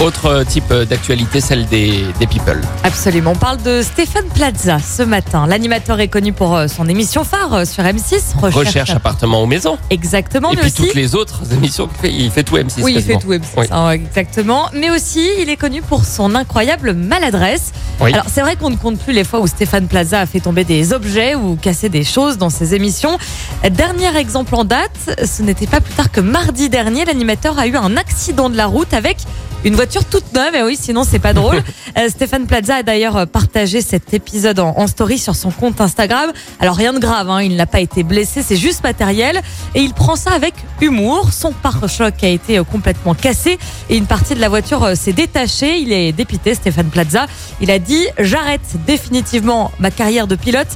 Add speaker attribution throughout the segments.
Speaker 1: Autre euh, type euh, d'actualité, celle des, des people.
Speaker 2: Absolument. On parle de Stéphane Plaza ce matin. L'animateur est connu pour euh, son émission phare sur M6. Recherche,
Speaker 1: Recherche appartement ou maison.
Speaker 2: Exactement.
Speaker 1: Et
Speaker 2: mais
Speaker 1: puis
Speaker 2: aussi.
Speaker 1: toutes les autres émissions qu'il fait, il fait tout M6
Speaker 2: Oui, il fait tout M6,
Speaker 1: Oui.
Speaker 2: hein, exactement. Mais aussi, il est connu pour son incroyable maladresse.
Speaker 1: Oui.
Speaker 2: Alors, c'est vrai qu'on ne compte plus les fois où Stéphane Plaza a fait tomber des objets ou cassé des choses dans ses émissions. Dernier exemple en date, ce n'était pas plus tard que mardi dernier, l'animateur a eu un accident de la route avec une voiture toute neuve. Et oui, sinon, c'est pas drôle. Euh, Stéphane Plaza a d'ailleurs euh, partagé cet épisode en, en story sur son compte Instagram. Alors, rien de grave, hein, il n'a pas été blessé, c'est juste matériel. Et il prend ça avec humour. Son pare-choc a été euh, complètement cassé et une partie de la voiture euh, s'est détachée. Il est dépité, Stéphane Plaza. Il a dit J'arrête définitivement ma carrière de pilote.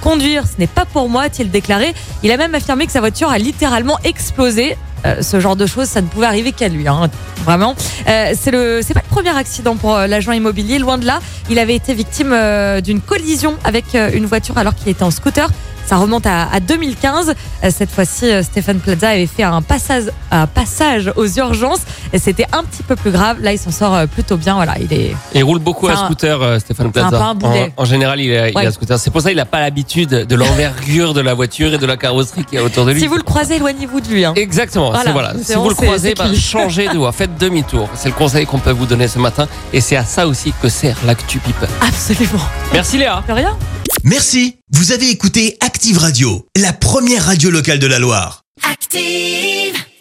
Speaker 2: Conduire, ce n'est pas pour moi, a-t-il déclaré. Il a même affirmé que sa voiture a littéralement explosé. Euh, ce genre de choses, ça ne pouvait arriver qu'à lui, hein, vraiment. Euh, c'est le, c'est pas le premier accident pour euh, l'agent immobilier, loin de là. Il avait été victime euh, d'une collision avec euh, une voiture alors qu'il était en scooter. Ça remonte à, à 2015. Euh, Cette fois-ci, Stéphane Plaza avait fait un passage, un passage aux urgences et c'était un petit peu plus grave. Là, il s'en sort plutôt bien. Voilà, il est.
Speaker 1: Il roule beaucoup à
Speaker 2: un-
Speaker 1: scooter, Stéphane
Speaker 2: un
Speaker 1: Plaza.
Speaker 2: un
Speaker 1: en, en général, il est, il est
Speaker 2: Ouais.
Speaker 1: à scooter. C'est pour ça qu'il n'a pas l'habitude de l'envergure de la voiture et de la carrosserie qui est autour de lui.
Speaker 2: Si vous le croisez, éloignez-vous de lui. hein.
Speaker 1: Exactement,
Speaker 2: Voilà,
Speaker 1: voilà. Si vous le croisez, bah, changez de voie, faites demi-tour. C'est le conseil qu'on peut vous donner ce matin. Et c'est à ça aussi que sert l'actu people.
Speaker 2: Absolument.
Speaker 1: Merci Léa.
Speaker 2: De rien.
Speaker 3: Merci, vous avez écouté Active Radio, la première radio locale de la Loire.
Speaker 4: Active.